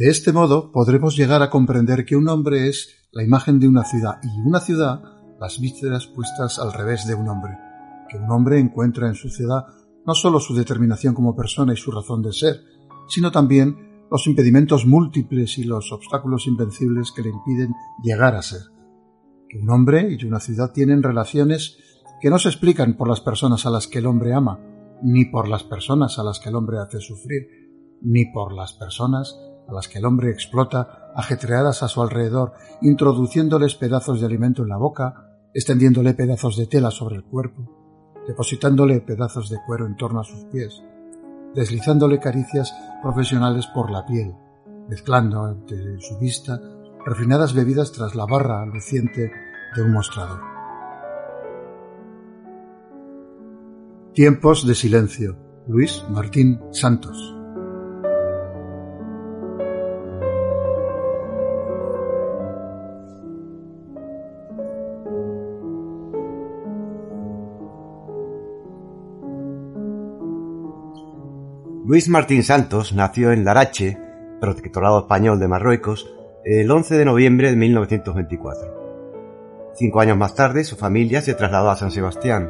De este modo podremos llegar a comprender que un hombre es la imagen de una ciudad y una ciudad las vísceras puestas al revés de un hombre, que un hombre encuentra en su ciudad no sólo su determinación como persona y su razón de ser, sino también los impedimentos múltiples y los obstáculos invencibles que le impiden llegar a ser. Que un hombre y una ciudad tienen relaciones que no se explican por las personas a las que el hombre ama, ni por las personas a las que el hombre hace sufrir, ni por las personas a las que el hombre explota ajetreadas a su alrededor, introduciéndoles pedazos de alimento en la boca, extendiéndole pedazos de tela sobre el cuerpo, depositándole pedazos de cuero en torno a sus pies, deslizándole caricias profesionales por la piel, mezclando ante su vista refinadas bebidas tras la barra luciente de un mostrador. Tiempos de silencio. Luis Martín Santos. Luis Martín Santos nació en Larache, protectorado español de Marruecos, el 11 de noviembre de 1924. Cinco años más tarde, su familia se trasladó a San Sebastián,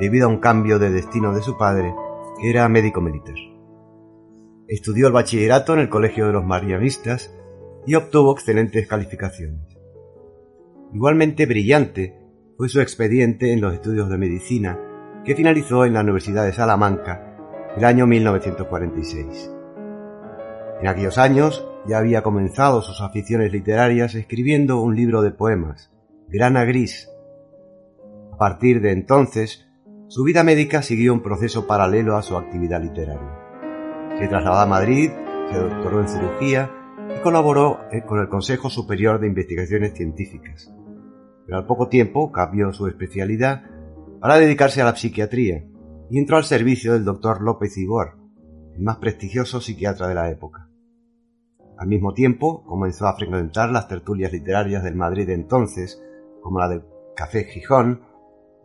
debido a un cambio de destino de su padre, que era médico militar. Estudió el bachillerato en el Colegio de los Marianistas y obtuvo excelentes calificaciones. Igualmente brillante fue su expediente en los estudios de medicina, que finalizó en la Universidad de Salamanca el año 1946. En aquellos años ya había comenzado sus aficiones literarias escribiendo un libro de poemas, Grana Gris. A partir de entonces, su vida médica siguió un proceso paralelo a su actividad literaria. Se trasladó a Madrid, se doctoró en cirugía y colaboró con el Consejo Superior de Investigaciones Científicas. Pero al poco tiempo cambió su especialidad para dedicarse a la psiquiatría y entró al servicio del doctor López Ibor, el más prestigioso psiquiatra de la época. Al mismo tiempo, comenzó a frecuentar las tertulias literarias del Madrid de entonces, como la del Café Gijón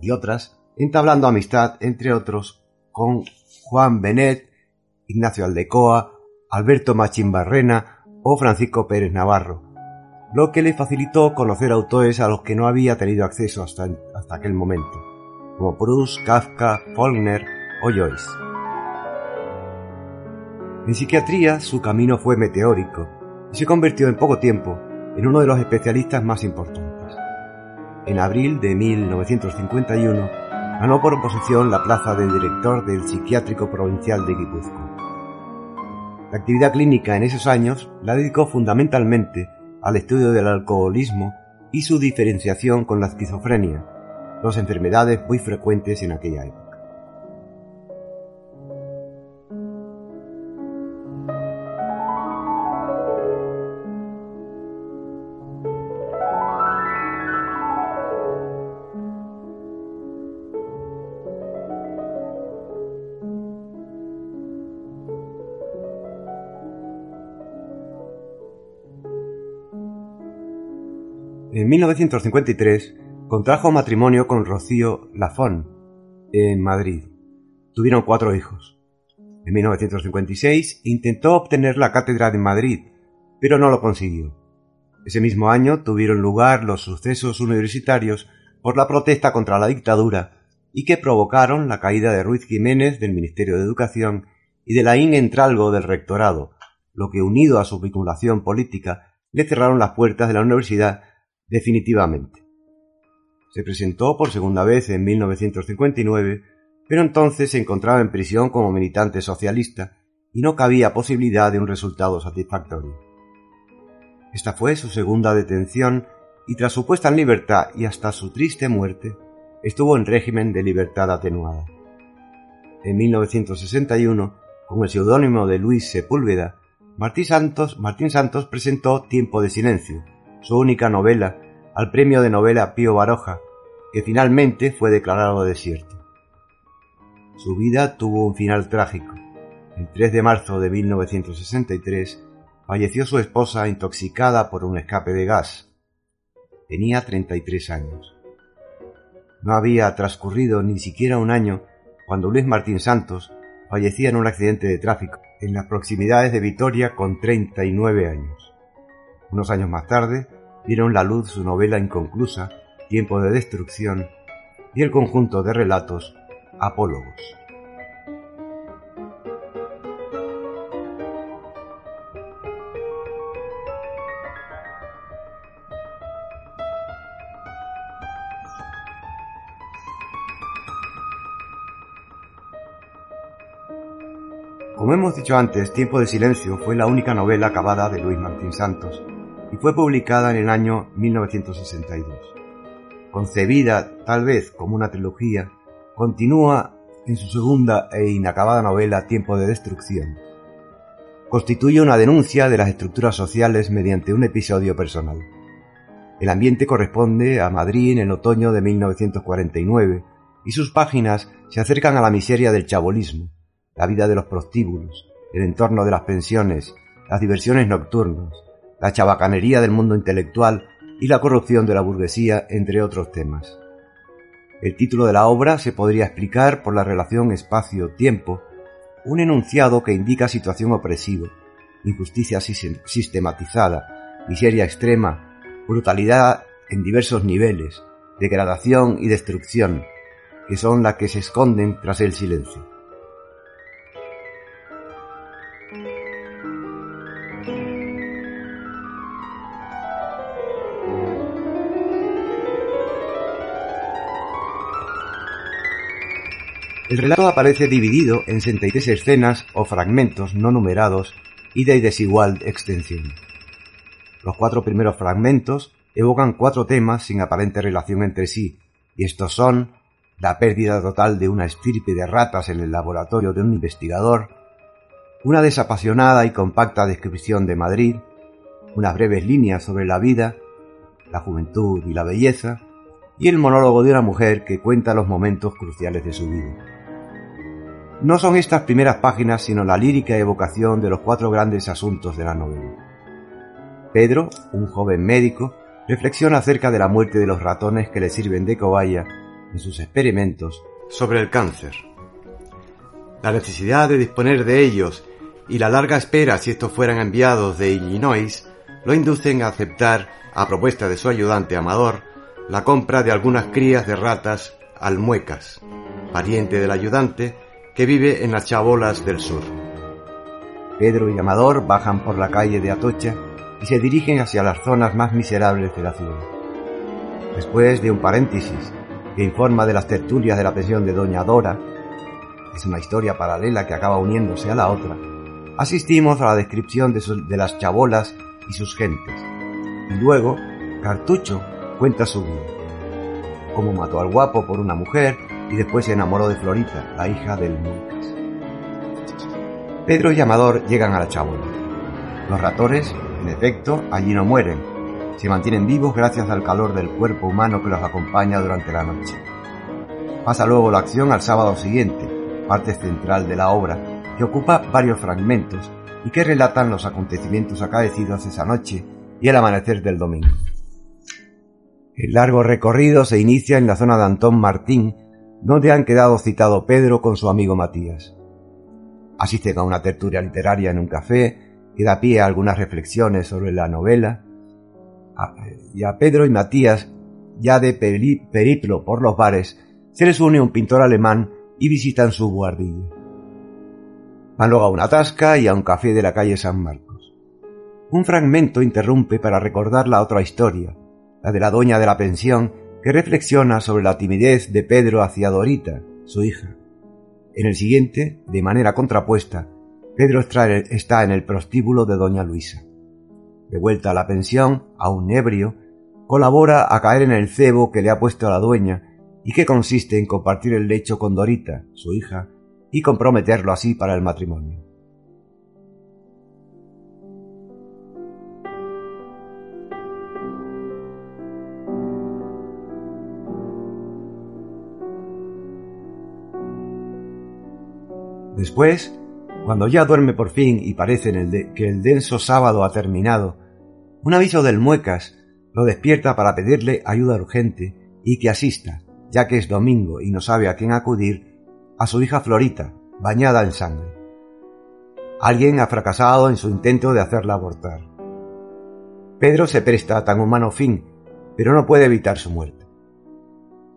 y otras, entablando amistad, entre otros, con Juan Benet, Ignacio Aldecoa, Alberto Machín Barrena o Francisco Pérez Navarro, lo que le facilitó conocer autores a los que no había tenido acceso hasta, hasta aquel momento como Proust, Kafka, Faulkner o Joyce. En psiquiatría su camino fue meteórico y se convirtió en poco tiempo en uno de los especialistas más importantes. En abril de 1951 ganó por oposición la plaza de director del Psiquiátrico Provincial de Guipúzcoa. La actividad clínica en esos años la dedicó fundamentalmente al estudio del alcoholismo y su diferenciación con la esquizofrenia, dos enfermedades muy frecuentes en aquella época. En 1953 contrajo matrimonio con Rocío Lafón en Madrid. Tuvieron cuatro hijos. En 1956 intentó obtener la cátedra de Madrid, pero no lo consiguió. Ese mismo año tuvieron lugar los sucesos universitarios por la protesta contra la dictadura y que provocaron la caída de Ruiz Jiménez del Ministerio de Educación y de Laín Entralgo del Rectorado, lo que unido a su vinculación política le cerraron las puertas de la universidad definitivamente. Se presentó por segunda vez en 1959, pero entonces se encontraba en prisión como militante socialista y no cabía posibilidad de un resultado satisfactorio. Esta fue su segunda detención y tras su puesta en libertad y hasta su triste muerte, estuvo en régimen de libertad atenuada. En 1961, con el seudónimo de Luis Sepúlveda, Martín Santos, Martín Santos presentó Tiempo de Silencio, su única novela, al premio de novela Pío Baroja, que finalmente fue declarado desierto. Su vida tuvo un final trágico. El 3 de marzo de 1963 falleció su esposa intoxicada por un escape de gas. Tenía 33 años. No había transcurrido ni siquiera un año cuando Luis Martín Santos fallecía en un accidente de tráfico en las proximidades de Vitoria con 39 años. Unos años más tarde vieron la luz su novela inconclusa, Tiempo de Destrucción, y el conjunto de relatos Apólogos. Como hemos dicho antes, Tiempo de Silencio fue la única novela acabada de Luis Martín Santos y fue publicada en el año 1962. Concebida tal vez como una trilogía, continúa en su segunda e inacabada novela Tiempo de Destrucción. Constituye una denuncia de las estructuras sociales mediante un episodio personal. El ambiente corresponde a Madrid en el otoño de 1949 y sus páginas se acercan a la miseria del chabolismo, la vida de los prostíbulos, el entorno de las pensiones, las diversiones nocturnas, la chabacanería del mundo intelectual y la corrupción de la burguesía, entre otros temas. El título de la obra se podría explicar por la relación espacio-tiempo, un enunciado que indica situación opresiva, injusticia sistematizada, miseria extrema, brutalidad en diversos niveles, degradación y destrucción, que son las que se esconden tras el silencio. El relato aparece dividido en 63 escenas o fragmentos no numerados y de desigual extensión. Los cuatro primeros fragmentos evocan cuatro temas sin aparente relación entre sí, y estos son la pérdida total de una estirpe de ratas en el laboratorio de un investigador, una desapasionada y compacta descripción de Madrid, unas breves líneas sobre la vida, la juventud y la belleza, y el monólogo de una mujer que cuenta los momentos cruciales de su vida. No son estas primeras páginas sino la lírica evocación de los cuatro grandes asuntos de la novela. Pedro, un joven médico, reflexiona acerca de la muerte de los ratones que le sirven de cobaya en sus experimentos sobre el cáncer. La necesidad de disponer de ellos y la larga espera si estos fueran enviados de Illinois lo inducen a aceptar, a propuesta de su ayudante Amador, la compra de algunas crías de ratas almuecas, pariente del ayudante, que vive en las chabolas del sur. Pedro y Amador bajan por la calle de Atocha y se dirigen hacia las zonas más miserables de la ciudad. Después de un paréntesis que informa de las tertulias de la pensión de Doña Dora, es una historia paralela que acaba uniéndose a la otra, asistimos a la descripción de, de las chabolas y sus gentes. Y luego, Cartucho cuenta su vida. Cómo mató al guapo por una mujer y después se enamoró de Florita, la hija del Muncas. Pedro y Amador llegan a la chabola. Los ratores, en efecto, allí no mueren. Se mantienen vivos gracias al calor del cuerpo humano que los acompaña durante la noche. Pasa luego la acción al sábado siguiente, parte central de la obra, que ocupa varios fragmentos y que relatan los acontecimientos acaecidos esa noche y el amanecer del domingo. El largo recorrido se inicia en la zona de Antón Martín, donde han quedado citado Pedro con su amigo Matías. asisten a una tertulia literaria en un café que da pie a algunas reflexiones sobre la novela. Y a Pedro y Matías, ya de peri- periplo por los bares, se les une un pintor alemán y visitan su guardilla. Van luego a una tasca y a un café de la calle San Marcos. Un fragmento interrumpe para recordar la otra historia, la de la doña de la pensión, que reflexiona sobre la timidez de Pedro hacia Dorita, su hija. En el siguiente, de manera contrapuesta, Pedro está en el prostíbulo de doña Luisa. De vuelta a la pensión, aún ebrio, colabora a caer en el cebo que le ha puesto la dueña y que consiste en compartir el lecho con Dorita, su hija, y comprometerlo así para el matrimonio. Después, cuando ya duerme por fin y parece que el denso sábado ha terminado, un aviso del Muecas lo despierta para pedirle ayuda urgente y que asista, ya que es domingo y no sabe a quién acudir, a su hija Florita, bañada en sangre. Alguien ha fracasado en su intento de hacerla abortar. Pedro se presta a tan humano fin, pero no puede evitar su muerte.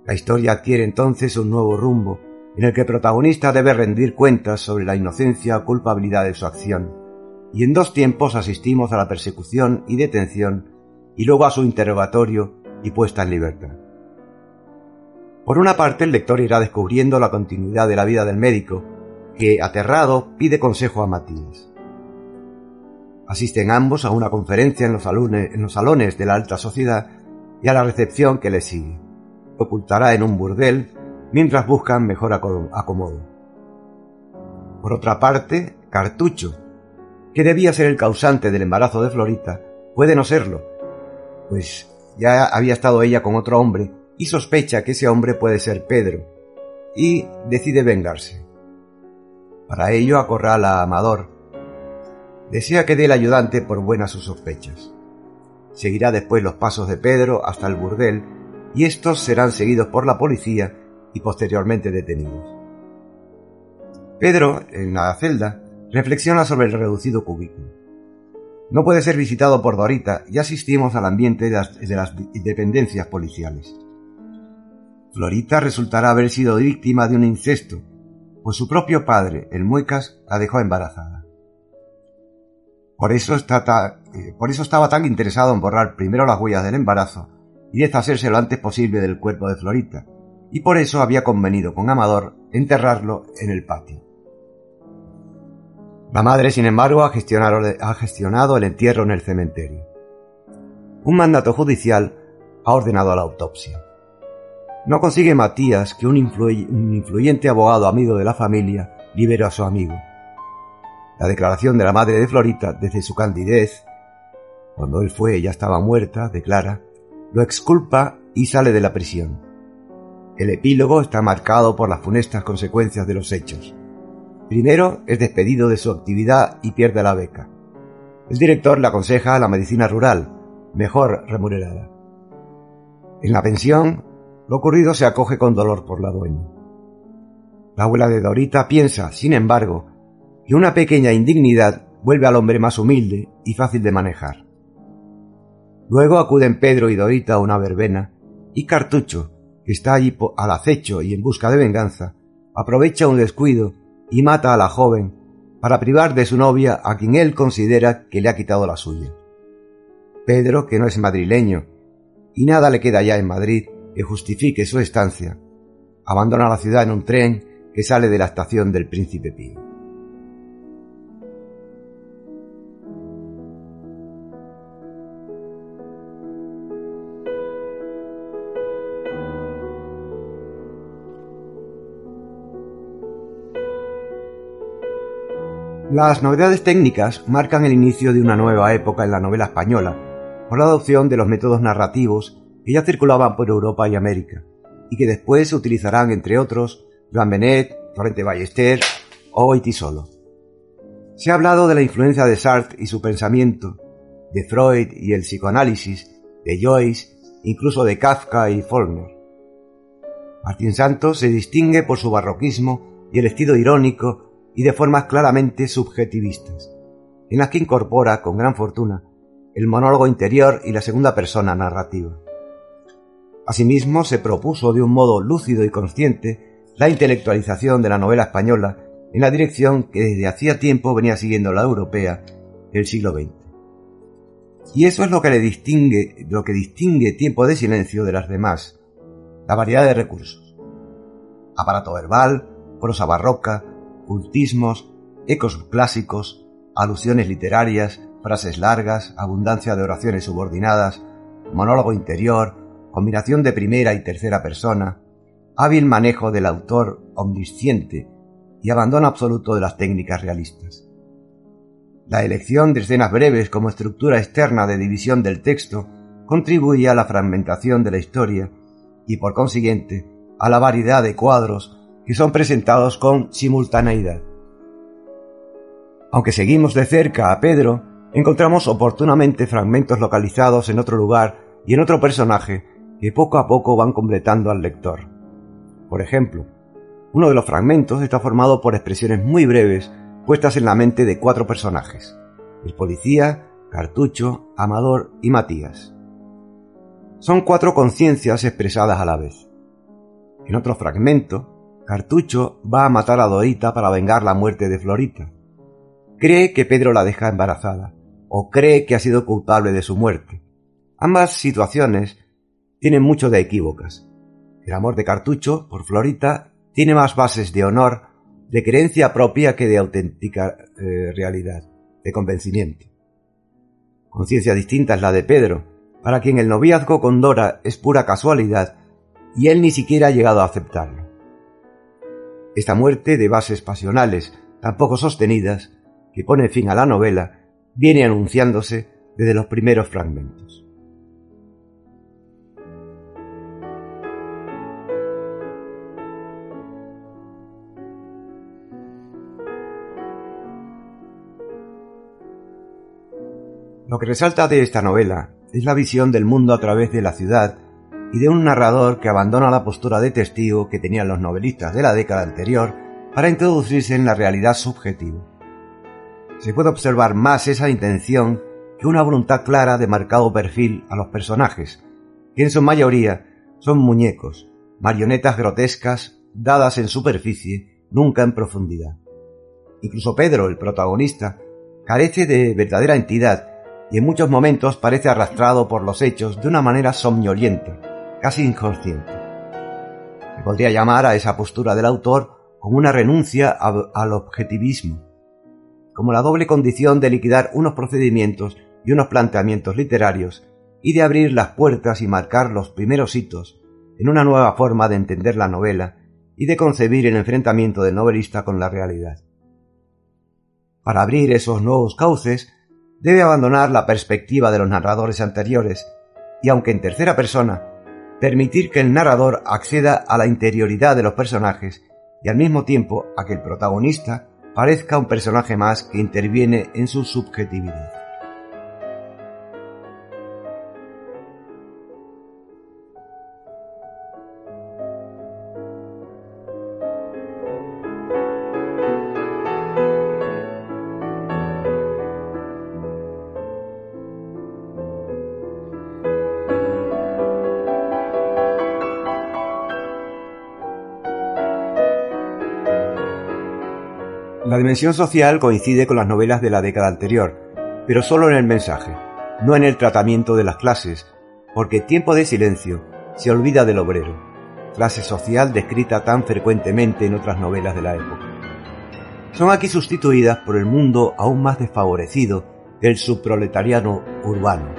La historia adquiere entonces un nuevo rumbo, en el que el protagonista debe rendir cuentas sobre la inocencia o culpabilidad de su acción, y en dos tiempos asistimos a la persecución y detención, y luego a su interrogatorio y puesta en libertad. Por una parte, el lector irá descubriendo la continuidad de la vida del médico, que, aterrado, pide consejo a Matías. Asisten ambos a una conferencia en los, salones, de la alta sociedad y a la recepción que le sigue. Ocultará en un burdel mientras buscan mejor aco- acomodo. Por otra parte, Cartucho, que debía ser el causante del embarazo de Florita, puede no serlo, pues ya había estado ella con otro hombre y sospecha que ese hombre puede ser Pedro, y decide vengarse. Para ello acorrala a Amador. Desea que dé el ayudante por buenas sus sospechas. Seguirá después los pasos de Pedro hasta el burdel y estos serán seguidos por la policía y posteriormente detenidos. Pedro, en la celda, reflexiona sobre el reducido cubículo. No puede ser visitado por Dorita y asistimos al ambiente de las, de las dependencias policiales. Florita resultará haber sido víctima de un incesto, pues su propio padre, el Muecas, la dejó embarazada. Por eso, eh, por eso estaba tan interesado en borrar primero las huellas del embarazo y deshacerse lo antes posible del cuerpo de Florita, y por eso había convenido con Amador enterrarlo en el patio. La madre, sin embargo, ha gestionado, ha gestionado el entierro en el cementerio. Un mandato judicial ha ordenado la autopsia. No consigue Matías que un, influyente abogado amigo de la familia libere a su amigo. La declaración de la madre de Florita desde su candidez, cuando él fue ya estaba muerta, declara, lo exculpa y sale de la prisión. El epílogo está marcado por las funestas consecuencias de los hechos. Primero es despedido de su actividad y pierde la beca. El director le aconseja la medicina rural, mejor remunerada. En la pensión, lo ocurrido se acoge con dolor por la dueña. La abuela de Dorita piensa, sin embargo, que una pequeña indignidad vuelve al hombre más humilde y fácil de manejar. Luego acuden Pedro y Dorita a una verbena y Cartucho, que está allí al acecho y en busca de venganza, aprovecha un descuido y mata a la joven para privar de su novia a quien él considera que le ha quitado la suya. Pedro, que no es madrileño, y nada le queda ya en Madrid que justifique su estancia, abandona la ciudad en un tren que sale de la estación del Príncipe Pío. Las novedades técnicas marcan el inicio de una nueva época en la novela española, por la adopción de los métodos narrativos que ya circulaban por Europa y América, y que después se utilizarán, entre otros, Joan Benet, Torrente Ballester o Solo. Se ha hablado de la influencia de Sartre y su pensamiento, de Freud y el psicoanálisis, de Joyce, incluso de Kafka y Faulkner. Martín Santos se distingue por su barroquismo y el estilo irónico y de formas claramente subjetivistas, en las que incorpora con gran fortuna el monólogo interior y la segunda persona narrativa. Asimismo, se propuso de un modo lúcido y consciente la intelectualización de la novela española en la dirección que desde hacía tiempo venía siguiendo la europea del siglo XX. Y eso es lo que le distingue, lo que distingue Tiempo de Silencio de las demás, la variedad de recursos. Aparato verbal, prosa barroca, cultismos, ecos clásicos, alusiones literarias, frases largas, abundancia de oraciones subordinadas, monólogo interior, combinación de primera y tercera persona, hábil manejo del autor omnisciente y abandono absoluto de las técnicas realistas. La elección de escenas breves como estructura externa de división del texto contribuye a la fragmentación de la historia y por consiguiente a la variedad de cuadros que son presentados con simultaneidad. Aunque seguimos de cerca a Pedro, encontramos oportunamente fragmentos localizados en otro lugar y en otro personaje que poco a poco van completando al lector. Por ejemplo, uno de los fragmentos está formado por expresiones muy breves puestas en la mente de cuatro personajes, el policía, Cartucho, Amador y Matías. Son cuatro conciencias expresadas a la vez. En otro fragmento, Cartucho va a matar a Dorita para vengar la muerte de Florita. Cree que Pedro la deja embarazada, o cree que ha sido culpable de su muerte. Ambas situaciones tienen mucho de equívocas. El amor de Cartucho por Florita tiene más bases de honor, de creencia propia que de auténtica eh, realidad, de convencimiento. Conciencia distinta es la de Pedro, para quien el noviazgo con Dora es pura casualidad y él ni siquiera ha llegado a aceptarlo. Esta muerte de bases pasionales, tan poco sostenidas, que pone fin a la novela, viene anunciándose desde los primeros fragmentos. Lo que resalta de esta novela es la visión del mundo a través de la ciudad y de un narrador que abandona la postura de testigo que tenían los novelistas de la década anterior para introducirse en la realidad subjetiva. Se puede observar más esa intención que una voluntad clara de marcado perfil a los personajes, que en su mayoría son muñecos, marionetas grotescas dadas en superficie, nunca en profundidad. Incluso Pedro, el protagonista, carece de verdadera entidad y en muchos momentos parece arrastrado por los hechos de una manera somnolienta, casi inconsciente. Se podría llamar a esa postura del autor como una renuncia al objetivismo, como la doble condición de liquidar unos procedimientos y unos planteamientos literarios y de abrir las puertas y marcar los primeros hitos en una nueva forma de entender la novela y de concebir el enfrentamiento del novelista con la realidad. Para abrir esos nuevos cauces, debe abandonar la perspectiva de los narradores anteriores y, aunque en tercera persona, permitir que el narrador acceda a la interioridad de los personajes y al mismo tiempo a que el protagonista parezca un personaje más que interviene en su subjetividad. Dimensión social coincide con las novelas de la década anterior, pero solo en el mensaje, no en el tratamiento de las clases, porque Tiempo de Silencio se olvida del obrero, clase social descrita tan frecuentemente en otras novelas de la época. Son aquí sustituidas por el mundo aún más desfavorecido del subproletariano urbano,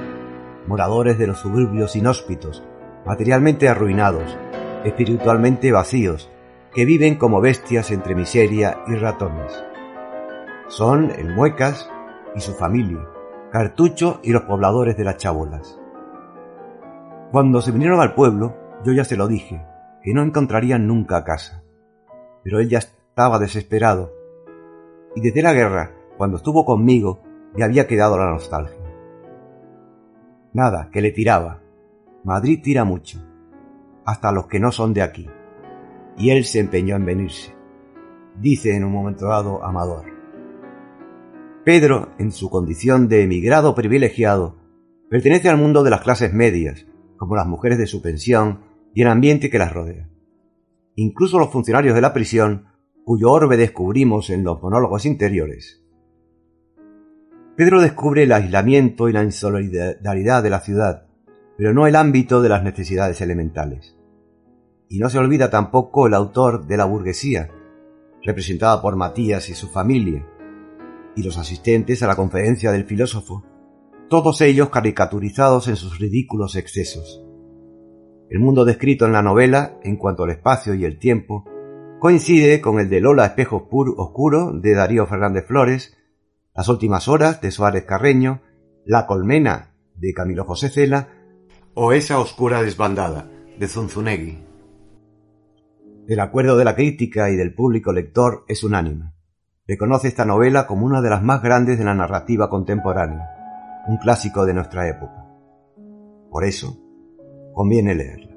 moradores de los suburbios inhóspitos, materialmente arruinados, espiritualmente vacíos, que viven como bestias entre miseria y ratones. Son el Muecas y su familia, Cartucho y los pobladores de las chabolas. Cuando se vinieron al pueblo, yo ya se lo dije, que no encontrarían nunca casa. Pero él ya estaba desesperado. Y desde la guerra, cuando estuvo conmigo, me había quedado la nostalgia. Nada, que le tiraba. Madrid tira mucho. Hasta los que no son de aquí y él se empeñó en venirse. dice en un momento dado Amador. Pedro, en su condición de emigrado privilegiado, pertenece al mundo de las clases medias, como las mujeres de su pensión y el ambiente que las rodea. Incluso los funcionarios de la prisión, cuyo orbe descubrimos en los monólogos interiores. Pedro descubre el aislamiento y la insolidaridad de la ciudad, pero no el ámbito de las necesidades elementales. Y no se olvida tampoco el autor de la burguesía, representada por Matías y su familia, y los asistentes a la conferencia del filósofo, todos ellos caricaturizados en sus ridículos excesos. El mundo descrito en la novela, en cuanto al espacio y el tiempo, coincide con el de Lola Espejo Oscuro de Darío Fernández Flores, Las últimas horas de Suárez Carreño, La colmena de Camilo José Cela o Esa oscura desbandada de Zunzunegui. El acuerdo de la crítica y del público lector es unánime reconoce esta novela como una de las más grandes de la narrativa contemporánea, un clásico de nuestra época. Por eso, conviene leerla.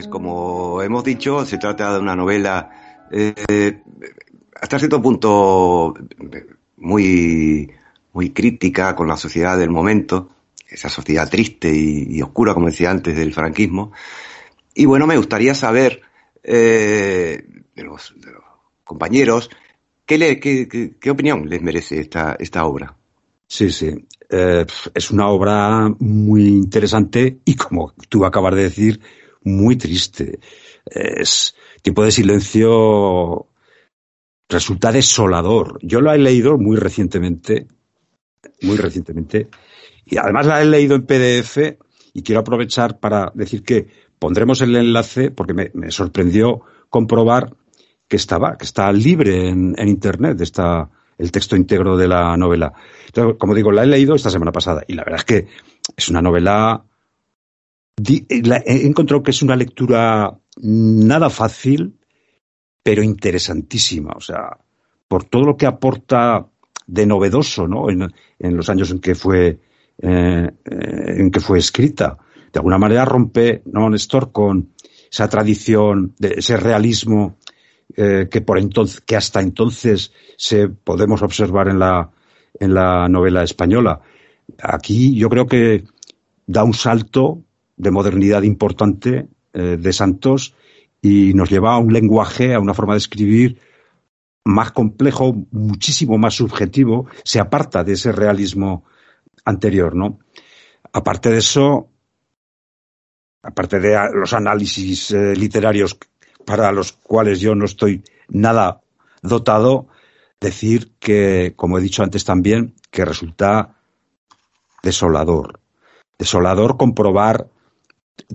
Pues como hemos dicho, se trata de una novela eh, hasta cierto punto muy, muy crítica con la sociedad del momento, esa sociedad triste y, oscura, como decía antes, del franquismo. Y bueno, me gustaría saber eh, de, los, compañeros ¿qué, opinión les merece esta, esta obra. Sí, sí. Eh, es una obra muy interesante y como tú acabas de decir, muy triste. Es tipo de silencio resulta desolador. Yo lo he leído muy recientemente, muy recientemente, y además la he leído en PDF y quiero aprovechar para decir que pondremos el enlace porque me, sorprendió comprobar que estaba, que está libre en, Internet, está el texto íntegro de la novela. Entonces, como digo, la he leído esta semana pasada y la verdad es que es una novela he encontrado que es una lectura nada fácil, pero interesantísima. O sea, por todo lo que aporta de novedoso, ¿no? En, los años en que fue eh, en que fue escrita. De alguna manera rompe, ¿no, Néstor, con esa tradición, ese realismo eh, que por entonces, que hasta entonces se podemos observar en la en la novela española. Aquí yo creo que da un salto de modernidad importante eh, de Santos y nos lleva a un lenguaje, a una forma de escribir más complejo, muchísimo más subjetivo, se aparta de ese realismo anterior, ¿no? Aparte de eso, aparte de los análisis eh, literarios para los cuales yo no estoy nada dotado, decir que, como he dicho antes también, que resulta desolador. Desolador comprobar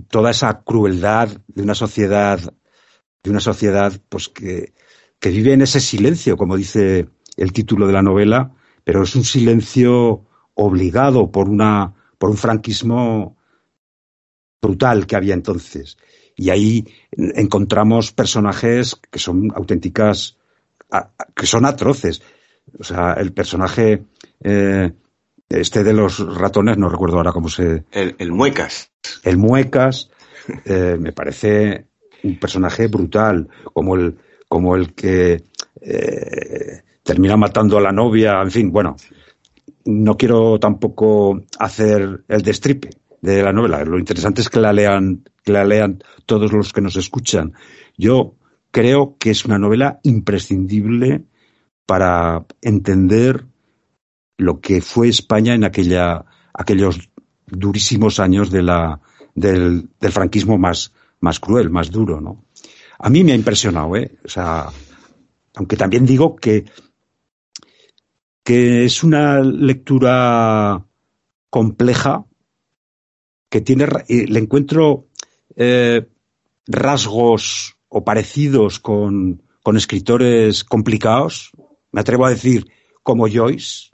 toda esa crueldad de una sociedad, de una sociedad pues que, que vive en ese silencio, como dice el título de la novela, pero es un silencio obligado por una por un franquismo brutal que había entonces. Y ahí encontramos personajes que son auténticas, que son atroces. O sea, el personaje eh, este de los ratones, no recuerdo ahora cómo se. El, Muecas. El Muecas, eh, me parece un personaje brutal, como el, como el que eh, termina matando a la novia, en fin, bueno. No quiero tampoco hacer el destripe de la novela. Lo interesante es que la lean, que la lean todos los que nos escuchan. Yo creo que es una novela imprescindible para entender lo que fue España en aquella, aquellos durísimos años del, franquismo más, cruel, más duro, ¿no? A mí me ha impresionado, ¿eh? O sea, aunque también digo que, que es una lectura compleja, que tiene, le encuentro eh, rasgos o parecidos con, con escritores complicados, me atrevo a decir como Joyce,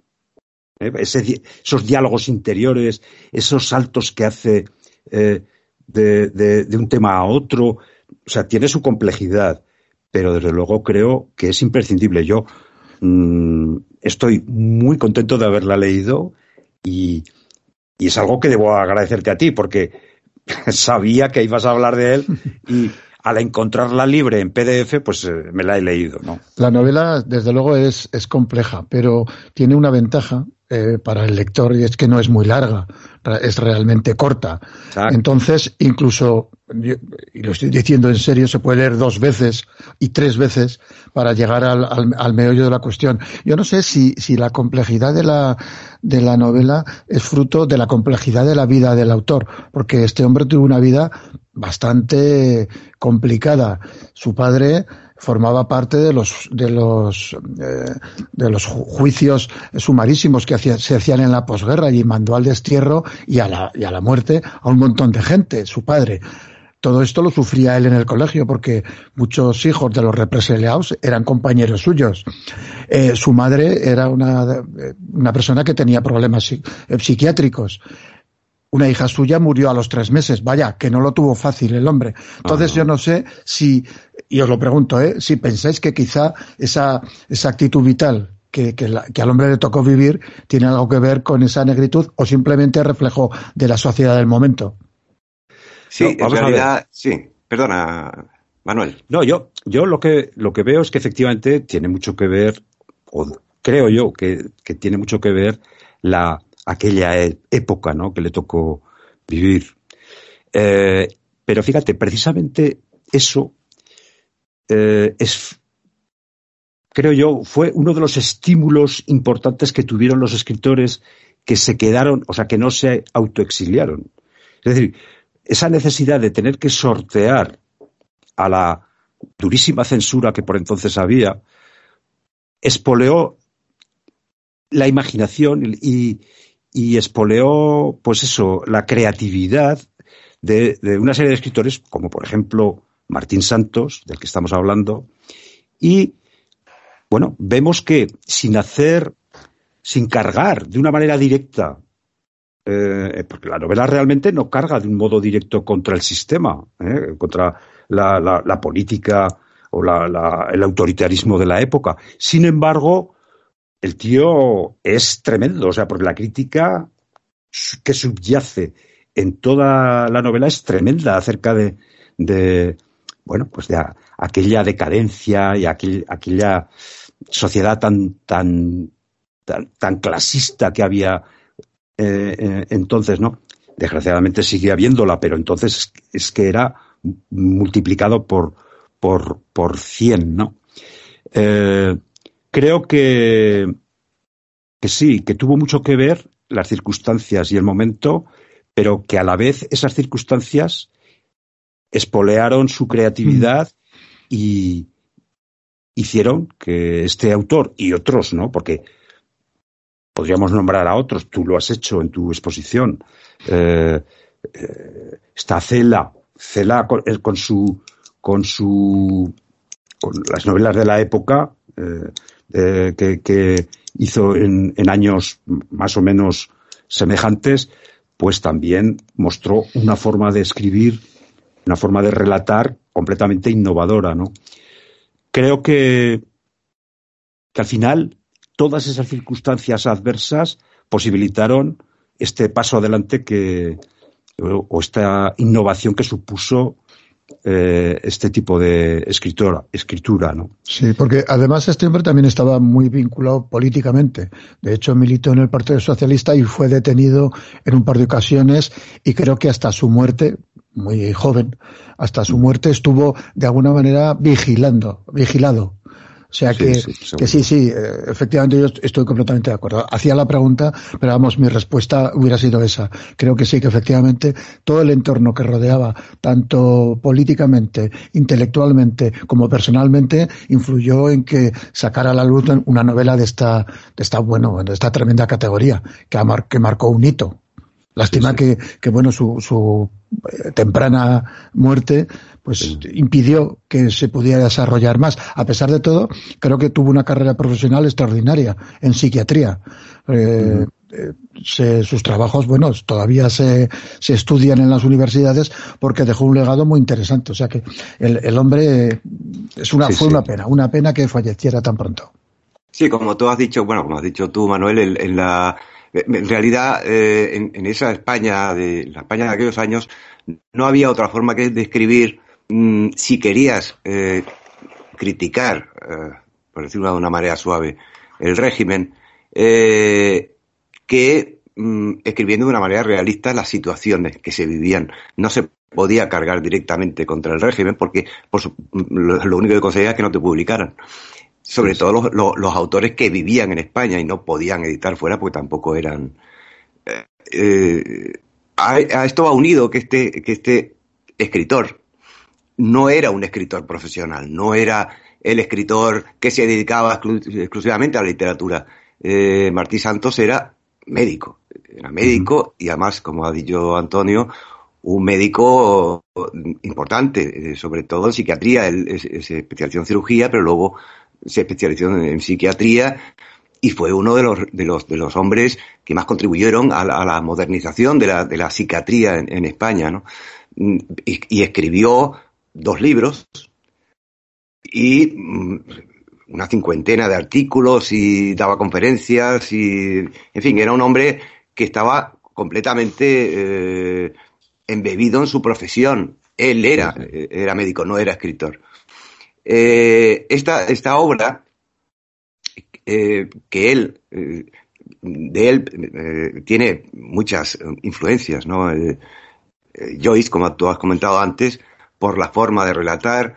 ¿eh? Esos diálogos interiores, esos saltos que hace eh, de, de, un tema a otro, o sea, tiene su complejidad, pero desde luego creo que es imprescindible. Yo mmm, estoy muy contento de haberla leído y, y es algo que debo agradecerte a ti, porque sabía que ibas a hablar de él y al encontrarla libre en PDF, pues eh, me la he leído, ¿no? La novela, desde luego, es, es compleja, pero tiene una ventaja eh, para el lector y es que no es muy larga, es realmente corta. Exacto. Entonces, incluso, y lo estoy diciendo en serio, se puede leer dos veces y tres veces para llegar al, al, al meollo de la cuestión. Yo no sé si, si la complejidad de la, de la novela es fruto de la complejidad de la vida del autor, porque este hombre tuvo una vida bastante complicada. Su padre formaba parte de los de los eh, de los juicios sumarísimos que hacía, se hacían en la posguerra y mandó al destierro y a la y a la muerte a un montón de gente su padre todo esto lo sufría él en el colegio porque muchos hijos de los represaliados eran compañeros suyos. Eh, su madre era una, una persona que tenía problemas psi psiquiátricos una hija suya murió a los tres meses. Vaya, que no lo tuvo fácil el hombre. Entonces Ajá. yo no sé si, y os lo pregunto, ¿eh? si pensáis que quizá esa, esa actitud vital que, que, la, que, al hombre le tocó vivir tiene algo que ver con esa negritud o simplemente reflejo de la sociedad del momento. Sí, no, en realidad, sí. Perdona, Manuel. No, yo, yo lo que, lo que veo es que efectivamente tiene mucho que ver, o creo yo que, que tiene mucho que ver la, aquella época ¿no? que le tocó vivir. Eh, pero fíjate, precisamente eso eh, es, creo yo, fue uno de los estímulos importantes que tuvieron los escritores que se quedaron, o sea, que no se autoexiliaron. Es decir, esa necesidad de tener que sortear a la durísima censura que por entonces había, espoleó la imaginación y, y espoleó, pues eso, la creatividad de, de, una serie de escritores, como por ejemplo Martín Santos, del que estamos hablando, y bueno, vemos que sin hacer, sin cargar de una manera directa, eh, porque la novela realmente no carga de un modo directo contra el sistema, eh, contra la, la, la, política o la, el autoritarismo de la época. Sin embargo, el tío es tremendo, o sea, porque la crítica que subyace en toda la novela es tremenda acerca de, bueno, pues de aquella decadencia y aquel, aquella sociedad tan, tan, tan, tan clasista que había eh, eh, entonces, ¿no? Desgraciadamente sigue habiéndola, pero entonces es que era multiplicado por, por, por 100, ¿no? Eh, creo que, que sí, que tuvo mucho que ver las circunstancias y el momento, pero que a la vez esas circunstancias espolearon su creatividad mm. y hicieron que este autor y otros, ¿no? Porque podríamos nombrar a otros, tú lo has hecho en tu exposición. Eh, eh, está Cela, Cela con, con, su con su con las novelas de la época eh, eh, que, hizo en, en, años más o menos semejantes, pues también mostró una forma de escribir, una forma de relatar completamente innovadora, ¿no? Creo que, que al final todas esas circunstancias adversas posibilitaron este paso adelante que o esta innovación que supuso eh, este tipo de escritora, escritura, ¿no? Sí, porque además este hombre también estaba muy vinculado políticamente. De hecho, militó en el Partido Socialista y fue detenido en un par de ocasiones y creo que hasta su muerte, muy joven, hasta su muerte estuvo de alguna manera vigilando, vigilado o sea que sí, sí, que sí, sí, eh, efectivamente yo estoy completamente de acuerdo. Hacía la pregunta, pero vamos, mi respuesta hubiera sido esa. Creo que sí, que efectivamente todo el entorno que rodeaba, tanto políticamente, intelectualmente como personalmente, influyó en que sacara a la luz una novela de esta, de esta, bueno, de esta tremenda categoría, que, mar, que marcó un hito. Lástima Que, que, bueno, su, su eh, temprana muerte pues impidió que se pudiera desarrollar más. A pesar de todo, creo que tuvo una carrera profesional extraordinaria en psiquiatría. Eh, eh, sus trabajos, bueno, todavía se, se, estudian en las universidades porque dejó un legado muy interesante. O sea que el, el hombre es una, fue una pena, una pena que falleciera tan pronto. Sí, como tú has dicho, bueno, como has dicho tú, Manuel, en, en la en realidad, eh, en, en, esa España, de la España de aquellos años, no había otra forma que describir mm, si querías eh, criticar, eh, por decirlo de una manera suave, el régimen, eh, que mm, escribiendo de una manera realista las situaciones que se vivían. No se podía cargar directamente contra el régimen porque por su, lo, lo, único que conseguía es que no te publicaran sobre todo los, los, los, autores que vivían en España y no podían editar fuera porque tampoco eran. Eh, a, a, esto va unido que este, que este escritor no era un escritor profesional, no era el escritor que se dedicaba exclu exclusivamente a la literatura. Eh, Martí Santos era médico, era médico uh -huh. y además, como ha dicho Antonio, un médico importante, eh, sobre todo en psiquiatría, él se especializó en cirugía, pero luego se especializó en, en, psiquiatría y fue uno de los, de los, de los hombres que más contribuyeron a la, a la modernización de la, de la psiquiatría en, en España, ¿no? Y, y, escribió dos libros y mm, una cincuentena de artículos y daba conferencias y, en fin, era un hombre que estaba completamente eh, embebido en su profesión. Él era, era médico, no era escritor. Eh, esta, esta obra, eh, que él, eh, de él eh, tiene muchas influencias, ¿no? Eh, Joyce, como tú has comentado antes, por la forma de relatar,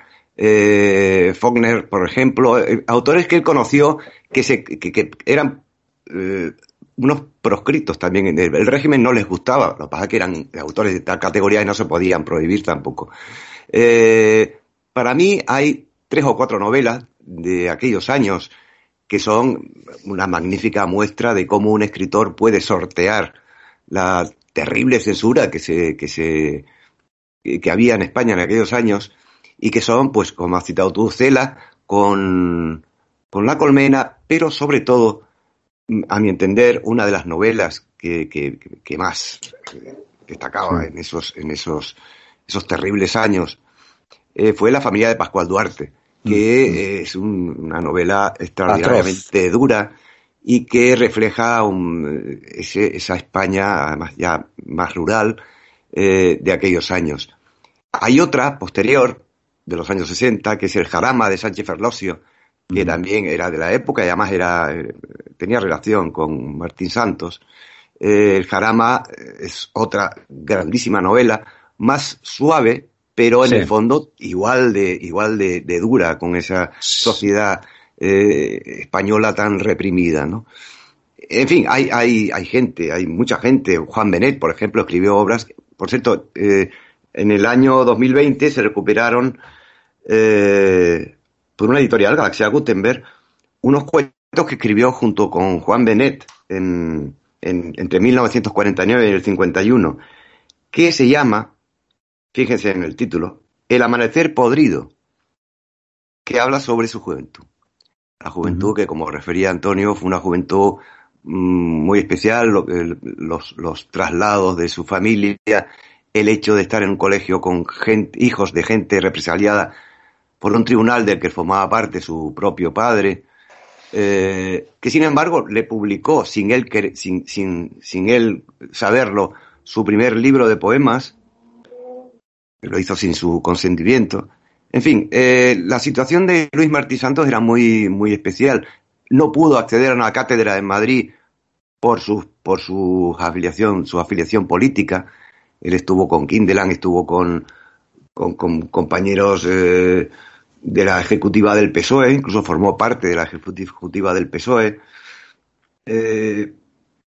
Faulkner, por ejemplo, autores que él conoció que, se, que, eran unos proscritos también. El régimen no les gustaba, lo que pasa es que eran autores de tal categoría y no se podían prohibir tampoco. para mí hay tres o cuatro novelas de aquellos años que son una magnífica muestra de cómo un escritor puede sortear la terrible censura que se, que se, que había en España en aquellos años y que son, pues, como has citado tú, Cela, con, con La Colmena, pero sobre todo, a mi entender, una de las novelas que, que, que más destacaba en esos, en esos, esos terribles años eh, fue La familia de Pascual Duarte, que mm. es un, una novela extraordinariamente Atroz. dura y que refleja un, ese, esa España, además ya más rural, eh, de aquellos años. Hay otra posterior, de los años 60, que es El Jarama de Sánchez Ferlosio, que mm. también era de la época y además era, eh, tenía relación con Martín Santos. Eh, el Jarama es otra grandísima novela, más suave, pero en sí. el fondo igual de, igual de, de, dura con esa sociedad eh, española tan reprimida, ¿no? En fin, hay, hay, hay gente, hay mucha gente. Juan Benet, por ejemplo, escribió obras. Por cierto, eh, en el año 2020 se recuperaron eh, por una editorial, Galaxia Gutenberg, unos cuentos que escribió junto con Juan Benet en, en, entre 1949 y el 51, que se llama fíjense en el título, El amanecer podrido, que habla sobre su juventud. La juventud uh -huh. que, como refería Antonio, fue una juventud mmm, muy especial, los, traslados de su familia, el hecho de estar en un colegio con hijos de gente represaliada por un tribunal del que formaba parte su propio padre, eh, que sin embargo le publicó, sin él, sin, sin, sin él saberlo, su primer libro de poemas, lo hizo sin su consentimiento. En fin, eh, la situación de Luis Martí Santos era muy, muy especial. No pudo acceder a una cátedra en Madrid por su, por su afiliación, su afiliación política. Él estuvo con Kindelan, estuvo con, compañeros eh, de la ejecutiva del PSOE, incluso formó parte de la ejecutiva del PSOE. Eh,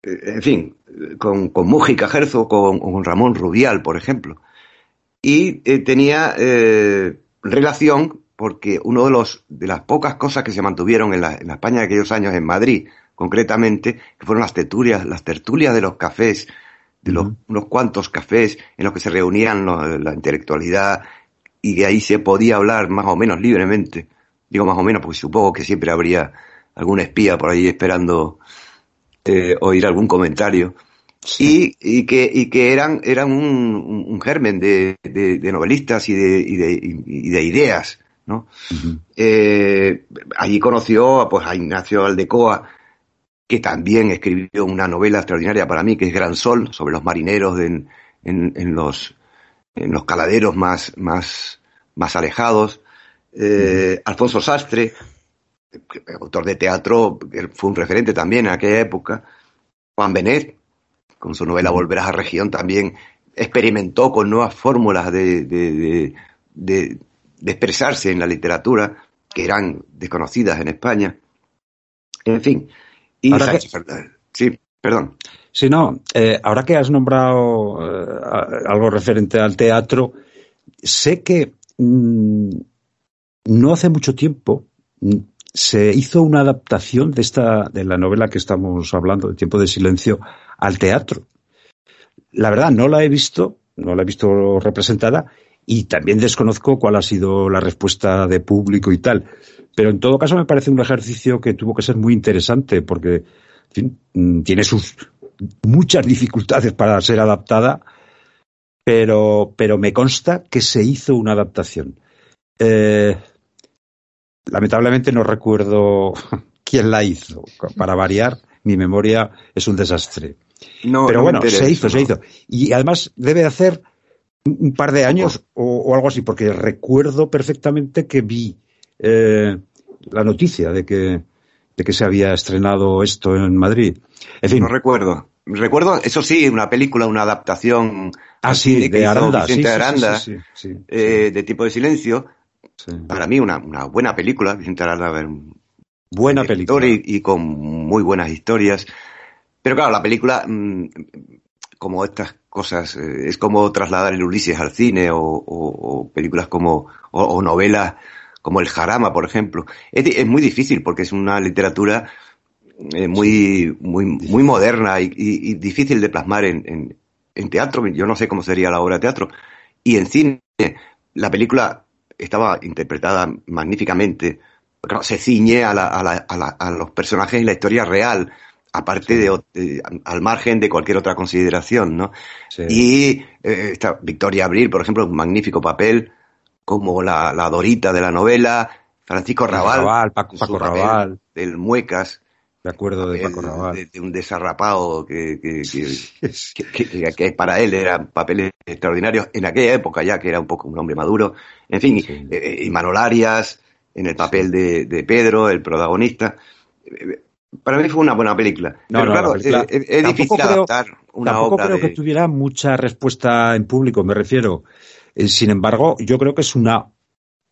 en fin, con, con Mújica Gerzo, con, Ramón Rubial, por ejemplo y eh, tenía relación porque uno de los de las pocas cosas que se mantuvieron en la, en España de aquellos años en Madrid concretamente que fueron las tertulias las tertulias de los cafés de los, unos cuantos cafés en los que se reunían los- la intelectualidad y que ahí se podía hablar más o menos libremente. Digo más o menos porque supongo que siempre habría algún espía por ahí esperando eh, oír algún comentario. Y, y que, y que eran, eran un, un- germen de, de- de novelistas y de, y de, y de ideas, ¿no? Eh, allí conoció pues, a Ignacio Aldecoa, que también escribió una novela extraordinaria para mí, que es Gran Sol, sobre los marineros de- en, en- en los, en los caladeros más, más, más alejados. Eh, Alfonso Sastre, autor de teatro, fue un referente también en aquella época. Juan Benet, con su novela Volverás a Región, también experimentó con nuevas fórmulas de, de- de- de- de expresarse en la literatura que eran desconocidas en España. En fin. Y Ahora Sánchez Fernández. Sí, perdón. Sí, no, eh, ahora que has nombrado eh, algo referente al teatro, sé que mm, no hace mucho tiempo mm, se hizo una adaptación de esta de la novela que estamos hablando, de Tiempo de Silencio, al teatro. La verdad, no la he visto, no la he visto representada y también desconozco cuál ha sido la respuesta de público y tal. Pero en todo caso me parece un ejercicio que tuvo que ser muy interesante porque en fin, mm, tiene sus muchas dificultades para ser adaptada, pero, pero me consta que se hizo una adaptación. Eh, lamentablemente no recuerdo quién la hizo. Para variar, mi memoria es un desastre. No, pero no bueno, se hizo, se hizo. Y además debe hacer un par de años o, o algo así, porque recuerdo perfectamente que vi eh, la noticia de que, de que se había estrenado esto en Madrid. En fin, No recuerdo. Recuerdo, eso sí, una película, una adaptación Ah, sí, de Aranda. Vicente sí, sí, sí, Aranda, sí, eh, de tipo de silencio. Para mí, una, una buena película. Vicente Aranda un Buena película. Y, y con muy buenas historias. Pero claro, la película, mm, como estas cosas, eh, es como trasladar el Ulises al cine o, o- o películas como, o, o novelas como El Jarama, por ejemplo. Es, muy difícil porque es una literatura eh, muy, muy, muy moderna y, y- y difícil de plasmar en, en- en teatro. Yo no sé cómo sería la obra de teatro. Y en cine, la película estaba interpretada magníficamente. Se ciñe a, la- a la- a la- a los personajes y la historia real, aparte de, de- al margen de cualquier otra consideración, ¿no? Sí. Y eh, Victoria Abril, por ejemplo, un magnífico papel, como la, la Dorita de la novela, Francisco Raval, Raval, Paco- Paco Raval. del Muecas, Me acuerdo de Paco Raval. de, de un desarrapado que, que, para él eran papeles extraordinarios en aquella época ya que era un poco un hombre maduro. En fin, Sí. eh, y Manol Arias en el papel de, de Pedro, el protagonista. Para mí fue una buena película. No, Pero no, claro, la película- es, difícil creo- adaptar una Tampoco obra creo de... que tuviera mucha respuesta en público, me refiero. Eh, Sin embargo, yo creo que es una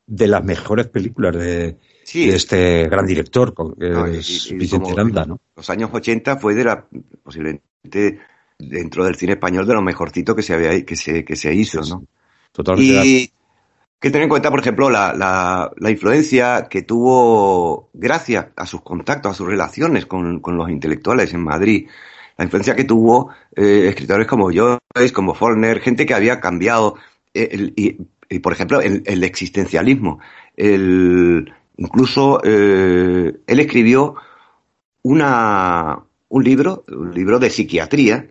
de las mejores películas de, Sí. de este gran director, que No, es y- y Vicente Aranda, ¿no? Los años 80 fue de la posiblemente dentro del cine español de lo mejorcito que se había que se que se hizo, ¿no? Totalmente. Y que tener en cuenta, por ejemplo, la, la, influencia que tuvo gracias a sus contactos, a sus relaciones con, con los intelectuales en Madrid, la influencia que tuvo eh, escritores como Joyce, como Faulkner, gente que había cambiado, eh, el- y, por ejemplo, el, el existencialismo. El, incluso eh, él escribió una, un libro, un libro de psiquiatría,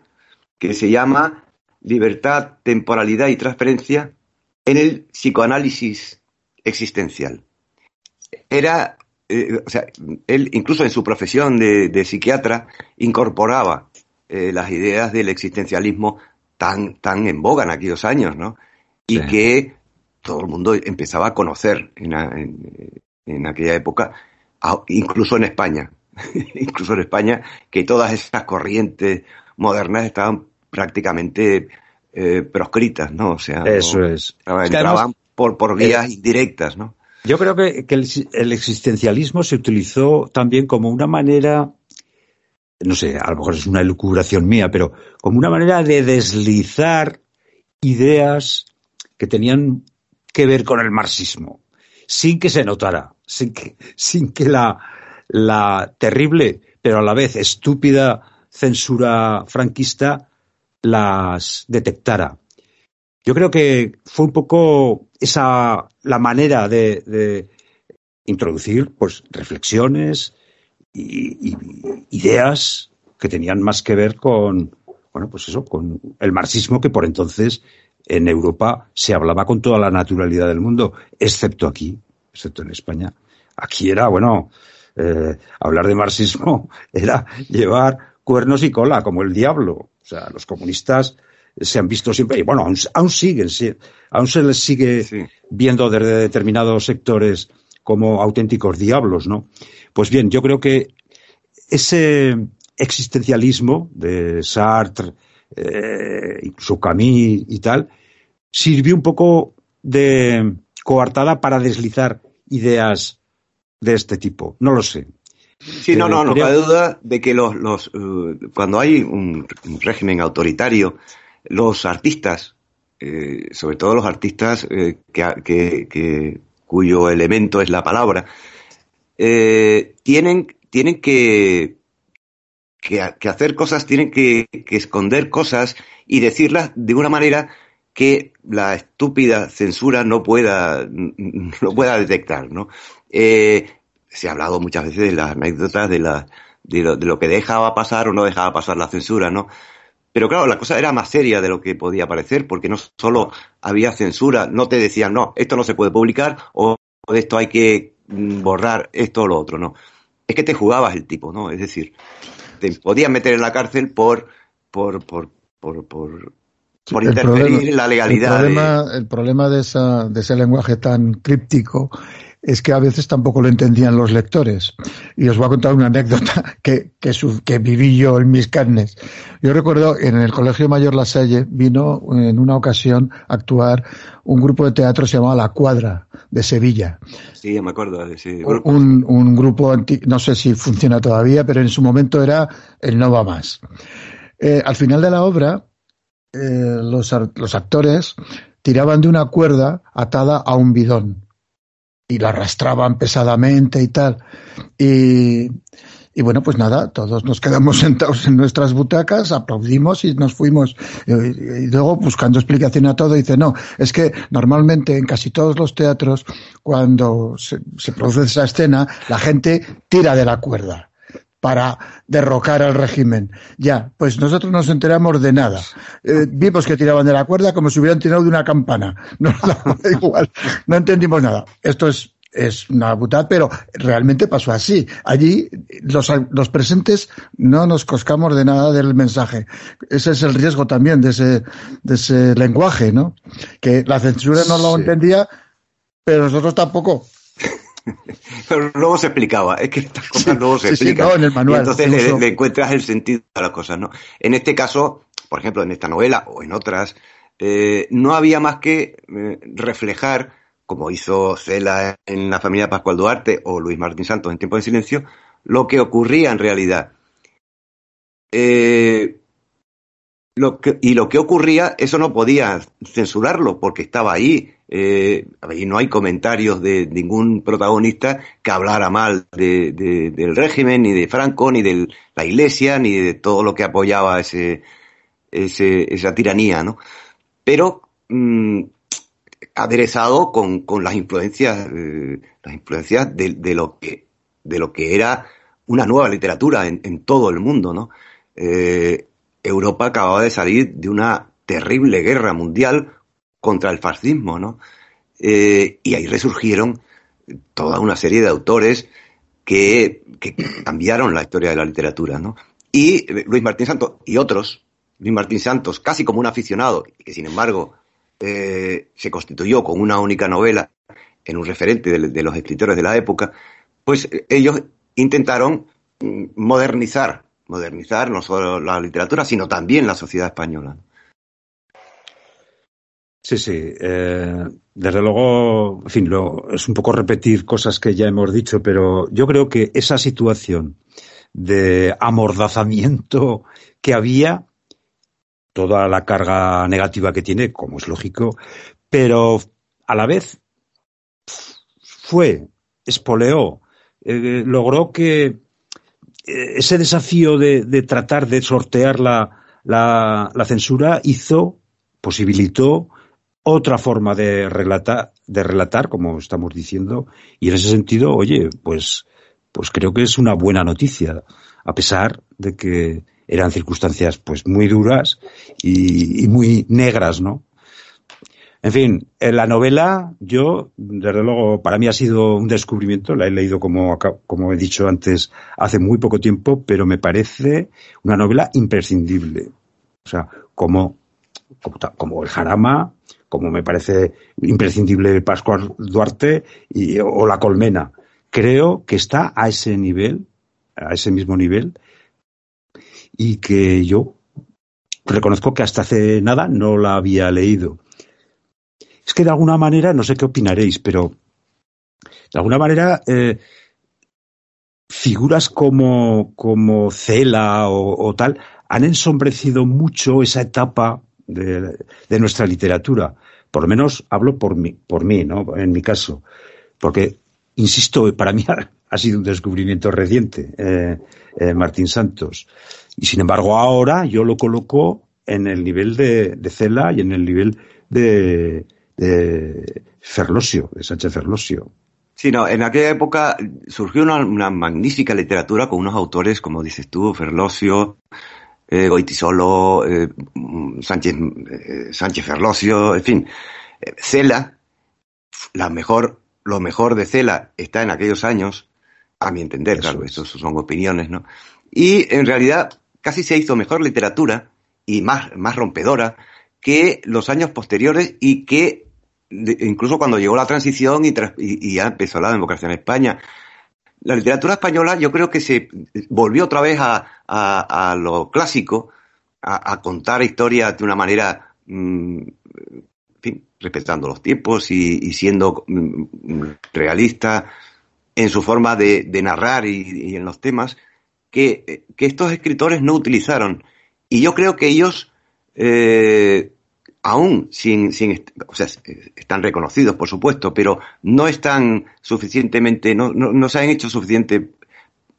que se llama Libertad, Temporalidad y Transferencia en el psicoanálisis existencial. Era, eh, o sea, él incluso en su profesión de, de psiquiatra incorporaba eh, las ideas del existencialismo tan, tan en boga en aquellos años, ¿no? Y Sí. que todo el mundo empezaba a conocer en, en- en aquella época, incluso en España, incluso en España, que todas esas corrientes modernas estaban prácticamente eh, proscritas, ¿no? O sea, Eso Es entraban por, por vías indirectas, ¿no? Yo creo que, que el, el existencialismo se utilizó también como una manera, no sé, a lo mejor es una elucubración mía, pero como una manera de deslizar ideas que tenían que ver con el marxismo, sin que se notara, sin que, sin que la, la terrible, pero a la vez estúpida censura franquista las detectara. Yo creo que fue un poco esa la manera de, introducir pues reflexiones y, y, ideas que tenían más que ver con bueno pues eso con el marxismo que por entonces en Europa se hablaba con toda la naturalidad del mundo excepto aquí excepto en España aquí era bueno eh, hablar de marxismo era llevar cuernos y cola como el diablo o sea los comunistas se han visto siempre, y bueno, aún, aún siguen, sí, aún se les sigue Sí. viendo desde determinados sectores como auténticos diablos, ¿no? Pues bien, yo creo que ese existencialismo de Sartre, eh, incluso Camus y tal, sirvió un poco de coartada para deslizar ideas de este tipo. No lo sé. Sí, no, no, no cabe duda de que los, los eh, cuando hay un, un régimen autoritario, los artistas, eh, sobre todo los artistas eh, que, que- que- cuyo elemento es la palabra, eh, tienen, tienen que, que, que hacer cosas, tienen que, que esconder cosas y decirlas de una manera que la estúpida censura no pueda, no pueda detectar, ¿no? Eh, se ha hablado muchas veces de las anécdotas de, la, de, lo, de lo que dejaba pasar o no dejaba pasar la censura, ¿no? Pero claro, la cosa era más seria de lo que podía parecer, porque no solo había censura, no te decían, no, esto no se puede publicar o de esto hay que mm, borrar esto o lo otro, no. Es que te jugabas el tipo, ¿no? Es decir, te podías meter en la cárcel por, por, por, por, por, por interferir problema- en la legalidad. El de- problema, el problema de, esa, de ese lenguaje tan críptico es que a veces tampoco lo entendían los lectores. Y os voy a contar una anécdota que, que, su- que viví yo en mis carnes. Yo recuerdo en el Colegio Mayor La Salle vino en una ocasión a actuar un grupo de teatro se llamaba La Cuadra de Sevilla. Sí, me acuerdo grupo. Un, un grupo, anti- no sé si funciona todavía, pero en su momento era el No Va Más. Eh, al final de la obra, eh, los, los actores tiraban de una cuerda atada a un bidón y la arrastraban pesadamente y tal. Y, y bueno, pues nada, todos nos quedamos sentados en nuestras butacas, aplaudimos y nos fuimos. Y, luego, buscando explicación a todo, dice, no, es que normalmente en casi todos los teatros, cuando se produce esa escena, la gente tira de la cuerda para derrocar al régimen. Ya, pues nosotros nos enteramos de nada. Eh, vimos que tiraban de la cuerda como si hubieran tirado de una campana. No, no, igual, no entendimos nada. Esto es, es una butada, pero realmente pasó así. Allí los, los presentes no nos coscamos de nada del mensaje. Ese es el riesgo también de ese, de ese lenguaje, ¿no? Que la censura no lo Sí. entendía, pero nosotros tampoco. Pero luego se explicaba, es que estas cosas luego se sí, sí, explican. no, en el manual, y entonces le, le encuentras el sentido a las cosas, ¿no? En este caso, por ejemplo, en esta novela o en otras, eh, no había más que eh, reflejar, como hizo Cela en la familia Pascual Duarte o Luis Martín Santos en Tiempo de Silencio, lo que ocurría en realidad. Eh, y lo que ocurría, eso no podía censurarlo porque estaba ahí. Eh, ahí no hay comentarios de ningún protagonista que hablara mal de, de- del régimen, ni de Franco, ni de la iglesia, ni de todo lo que apoyaba ese, esa tiranía, ¿no? Pero mm, aderezado con, con las influencias, eh, las influencias de, de lo que, de lo que era una nueva literatura en, en todo el mundo, ¿no? Eh, Europa acababa de salir de una terrible guerra mundial contra el fascismo, ¿no? Eh, y ahí resurgieron toda una serie de autores que, que cambiaron la historia de la literatura, ¿no? Y eh, Luis Martín Santos y otros, Luis Martín Santos, casi como un aficionado, que sin embargo eh, se constituyó con una única novela en un referente de, los escritores de la época, pues ellos intentaron mm, modernizar, modernizar no solo la literatura, sino también la sociedad española. Sí, sí. eh, desde luego, en fin, lo- es un poco repetir cosas que ya hemos dicho, pero yo creo que esa situación de amordazamiento que había, toda la carga negativa que tiene, como es lógico, pero a la vez fue, espoleó, eh, logró que ese desafío de, de tratar de sortear la, la, la censura hizo, posibilitó otra forma de relatar, de relatar, como estamos diciendo, y en ese sentido, oye, pues, pues creo que es una buena noticia, a pesar de que eran circunstancias pues muy duras y, y muy negras, ¿no? En fin, la novela, yo, desde luego, para mí ha sido un descubrimiento, la he leído como, como he dicho antes hace muy poco tiempo, pero me parece una novela imprescindible. O sea, como, como, como el Jarama, como me parece imprescindible Pascual Duarte y, o La Colmena. Creo que está a ese nivel, a ese mismo nivel, y que yo reconozco que hasta hace nada no la había leído. Es que de alguna manera, no sé qué opinaréis, pero de alguna manera eh, figuras como, como Cela o, tal han ensombrecido mucho esa etapa de, nuestra literatura. Por lo menos hablo por mí, por mí, ¿no? En mi caso. Porque, insisto, para mí ha, ha sido un descubrimiento reciente, eh, eh, Martín Santos. Y sin embargo, ahora yo lo coloco en el nivel de, de Cela y en el nivel de, de Ferlosio, de Sánchez Ferlosio. Sí, no, en aquella época surgió una, una magnífica literatura con unos autores, como dices tú, Ferlosio, eh, Goitisolo, eh, mm, Sánchez, eh, Sánchez Ferlosio, en fin. Eh, Cela, la mejor, lo mejor de Cela está en aquellos años, a mi entender, Eso claro, es. esto son opiniones, ¿no? Y en realidad casi se hizo mejor literatura y más, más rompedora que los años posteriores y que incluso cuando llegó la transición y, y- ya empezó la democracia en España. La literatura española yo creo que se volvió otra vez a, a- lo clásico, a, contar historias de una manera, mm, fin, respetando los tiempos y, siendo mm, realista en su forma de, narrar y, en los temas que, que estos escritores no utilizaron. Y yo creo que ellos, eh, aún sin, sin, o sea, están reconocidos, por supuesto, pero no están suficientemente, no, no, no se han hecho suficiente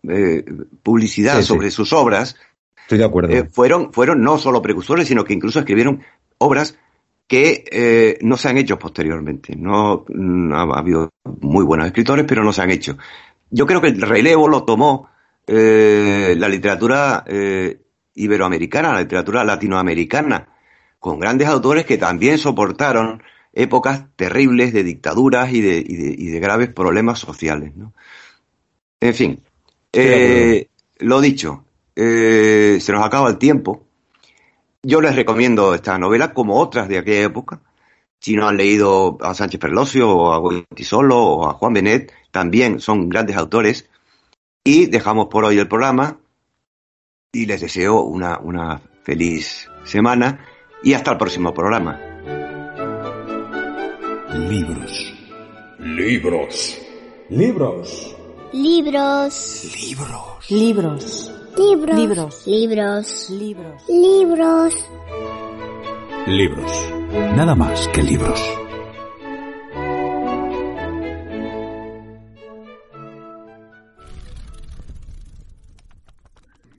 eh, publicidad Sí, sí. sobre sus obras, Estoy de acuerdo. eh, fueron, fueron no solo precursores, sino que incluso escribieron obras que eh, no se han hecho posteriormente. No, no ha habido muy buenos escritores, pero no se han hecho. Yo creo que el relevo lo tomó la literatura iberoamericana, la literatura latinoamericana, con grandes autores que también soportaron épocas terribles de dictaduras y de, y de, y de graves problemas sociales. ¿no? En fin, eh, lo dicho, eh, se nos acaba el tiempo. Yo les recomiendo esta novela como otras de aquella época. Si no han leído a Sánchez Ferlosio o a Goitisolo o a Juan Benet, también son grandes autores. Y dejamos por hoy el programa y les deseo una, una feliz semana y hasta el próximo programa. Libros. Libros. Libros. Libros. Libros. Libros. Libros. Libros. Libros. Libros. Nada más que libros.